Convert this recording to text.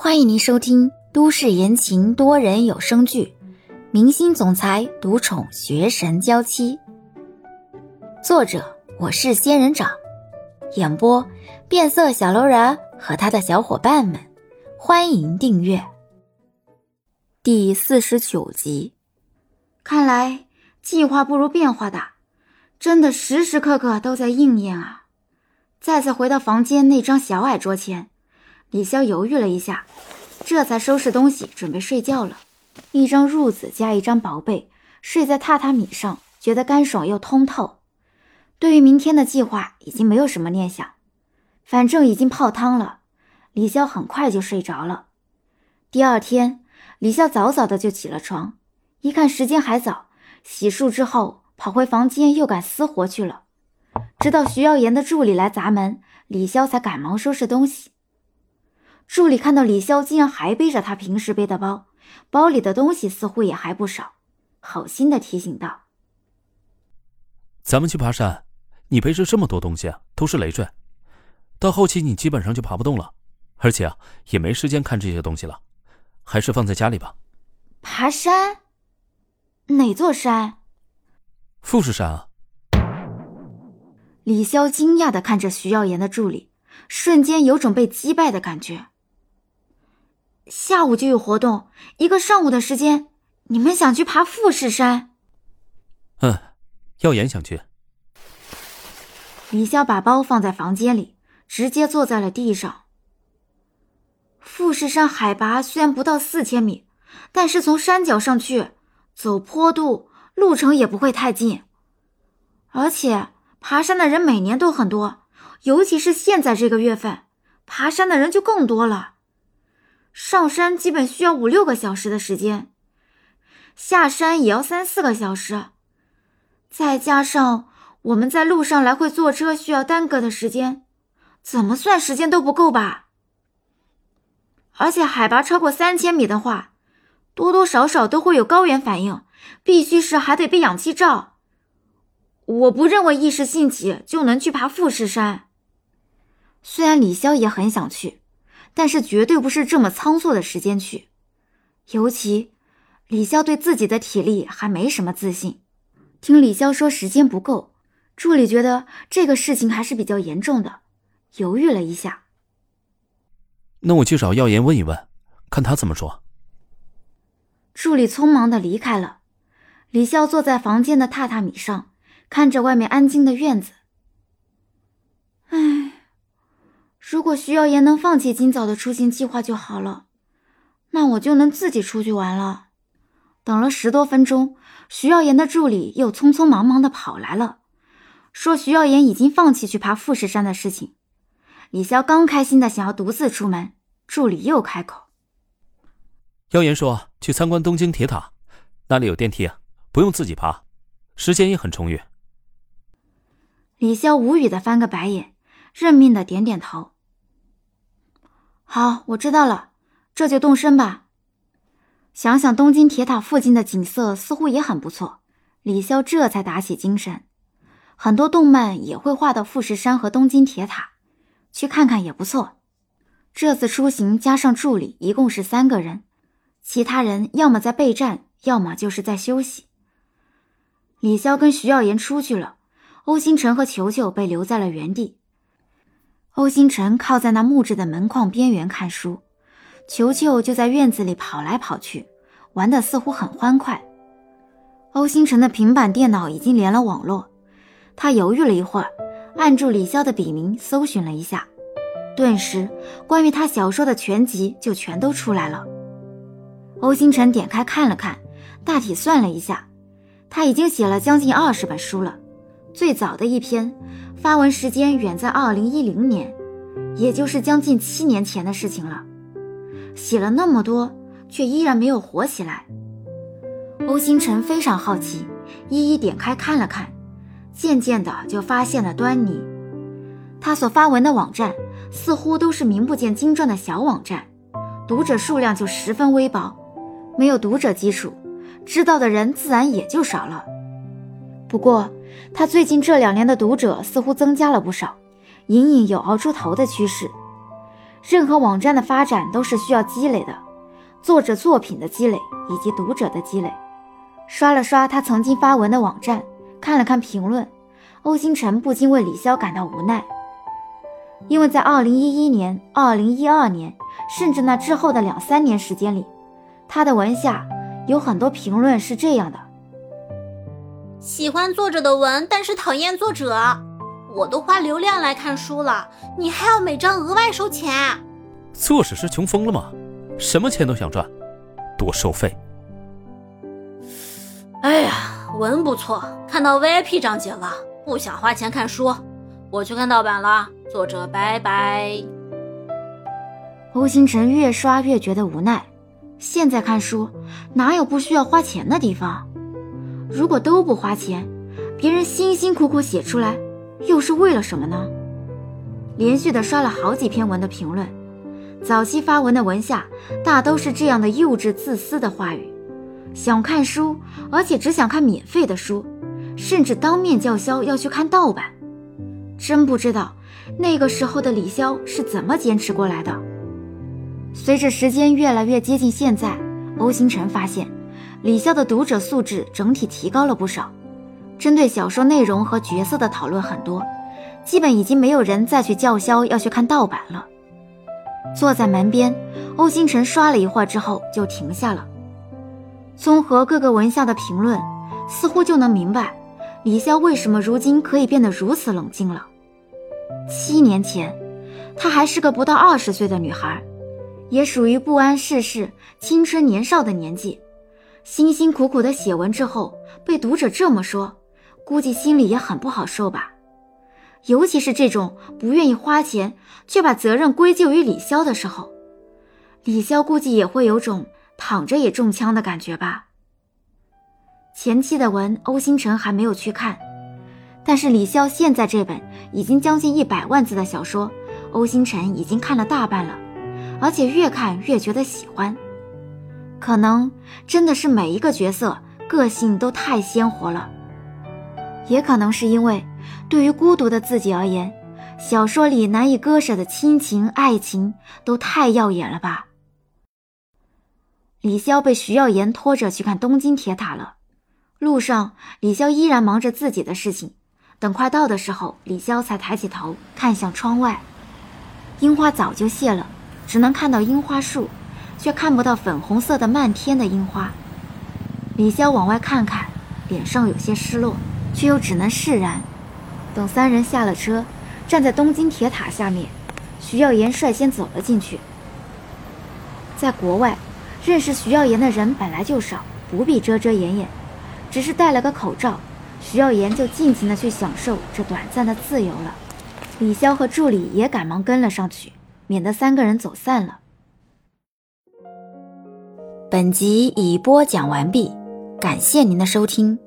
欢迎您收听都市言情多人有声剧《明星总裁独宠学神娇妻》，作者我是仙人掌，演播变色小楼人和他的小伙伴们。欢迎订阅第四十九集。看来计划不如变化大，真的时时刻刻都在应验啊！再次回到房间那张小矮桌前。李潇犹豫了一下，这才收拾东西准备睡觉了。一张褥子加一张薄被，睡在榻榻米上，觉得干爽又通透。对于明天的计划，已经没有什么念想，反正已经泡汤了。李潇很快就睡着了。第二天，李潇早早的就起了床，一看时间还早，洗漱之后跑回房间又赶私活去了。直到徐耀言的助理来砸门，李潇才赶忙收拾东西。助理看到李潇竟然还背着他平时背的包，包里的东西似乎也还不少，好心的提醒道：“咱们去爬山，你背着这么多东西，都是累赘，到后期你基本上就爬不动了，而且啊，也没时间看这些东西了，还是放在家里吧。”爬山？哪座山？富士山啊！李潇惊讶的看着徐耀言的助理，瞬间有种被击败的感觉。下午就有活动，一个上午的时间，你们想去爬富士山？嗯，耀言想去。李潇把包放在房间里，直接坐在了地上。富士山海拔虽然不到四千米，但是从山脚上去，走坡度，路程也不会太近。而且爬山的人每年都很多，尤其是现在这个月份，爬山的人就更多了。上山基本需要五六个小时的时间，下山也要三四个小时，再加上我们在路上来回坐车需要耽搁的时间，怎么算时间都不够吧？而且海拔超过三千米的话，多多少少都会有高原反应，必须是还得背氧气罩。我不认为一时兴起就能去爬富士山。虽然李潇也很想去。但是绝对不是这么仓促的时间去，尤其李潇对自己的体力还没什么自信。听李潇说时间不够，助理觉得这个事情还是比较严重的，犹豫了一下。那我去找耀言问一问，看他怎么说。助理匆忙的离开了，李潇坐在房间的榻榻米上，看着外面安静的院子。如果徐耀言能放弃今早的出行计划就好了，那我就能自己出去玩了。等了十多分钟，徐耀言的助理又匆匆忙忙的跑来了，说徐耀言已经放弃去爬富士山的事情。李潇刚开心的想要独自出门，助理又开口：“耀言说去参观东京铁塔，那里有电梯，不用自己爬，时间也很充裕。”李潇无语的翻个白眼，认命的点点头。好，我知道了，这就动身吧。想想东京铁塔附近的景色，似乎也很不错。李潇这才打起精神。很多动漫也会画到富士山和东京铁塔，去看看也不错。这次出行加上助理，一共是三个人，其他人要么在备战，要么就是在休息。李潇跟徐耀言出去了，欧星辰和球球被留在了原地。欧星辰靠在那木质的门框边缘看书，球球就在院子里跑来跑去，玩的似乎很欢快。欧星辰的平板电脑已经连了网络，他犹豫了一会儿，按住李潇的笔名搜寻了一下，顿时关于他小说的全集就全都出来了。欧星辰点开看了看，大体算了一下，他已经写了将近二十本书了，最早的一篇。发文时间远在二零一零年，也就是将近七年前的事情了。写了那么多，却依然没有火起来。欧星辰非常好奇，一一点开看了看，渐渐的就发现了端倪。他所发文的网站似乎都是名不见经传的小网站，读者数量就十分微薄，没有读者基础，知道的人自然也就少了。不过，他最近这两年的读者似乎增加了不少，隐隐有熬出头的趋势。任何网站的发展都是需要积累的，作者作品的积累以及读者的积累。刷了刷他曾经发文的网站，看了看评论，欧星辰不禁为李潇感到无奈，因为在2011年、2012年，甚至那之后的两三年时间里，他的文下有很多评论是这样的：喜欢作者的文，但是讨厌作者。我都花流量来看书了，你还要每张额外收钱？作者是穷疯了吗？什么钱都想赚，多收费。哎呀，文不错，看到 VIP 章节了，不想花钱看书，我去看盗版了。作者拜拜。欧星辰越刷越觉得无奈，现在看书哪有不需要花钱的地方？如果都不花钱，别人辛辛苦苦写出来。又是为了什么呢？连续的刷了好几篇文的评论，早期发文的文下大都是这样的幼稚自私的话语：想看书，而且只想看免费的书，甚至当面叫嚣要去看盗版。真不知道那个时候的李潇是怎么坚持过来的。随着时间越来越接近现在，欧星辰发现李潇的读者素质整体提高了不少。针对小说内容和角色的讨论很多，基本已经没有人再去叫嚣要去看盗版了。坐在门边，欧星辰刷了一会儿之后就停下了。综合各个文下的评论，似乎就能明白李潇为什么如今可以变得如此冷静了。七年前，她还是个不到二十岁的女孩，也属于不谙世事、青春年少的年纪，辛辛苦苦的写文之后，被读者这么说。估计心里也很不好受吧，尤其是这种不愿意花钱却把责任归咎于李潇的时候，李潇估计也会有种躺着也中枪的感觉吧。前期的文，欧星辰还没有去看，但是李潇现在这本已经将近一百万字的小说，欧星辰已经看了大半了，而且越看越觉得喜欢。可能真的是每一个角色个性都太鲜活了。也可能是因为，对于孤独的自己而言，小说里难以割舍的亲情、爱情都太耀眼了吧。李潇被徐耀言拖着去看东京铁塔了。路上，李潇依然忙着自己的事情。等快到的时候，李潇才抬起头看向窗外，樱花早就谢了，只能看到樱花树，却看不到粉红色的漫天的樱花。李潇往外看看，脸上有些失落。却又只能释然。等三人下了车，站在东京铁塔下面，徐耀言率先走了进去。在国外，认识徐耀言的人本来就少，不必遮遮掩掩，只是戴了个口罩，徐耀言就尽情的去享受这短暂的自由了。李潇和助理也赶忙跟了上去，免得三个人走散了。本集已播讲完毕，感谢您的收听。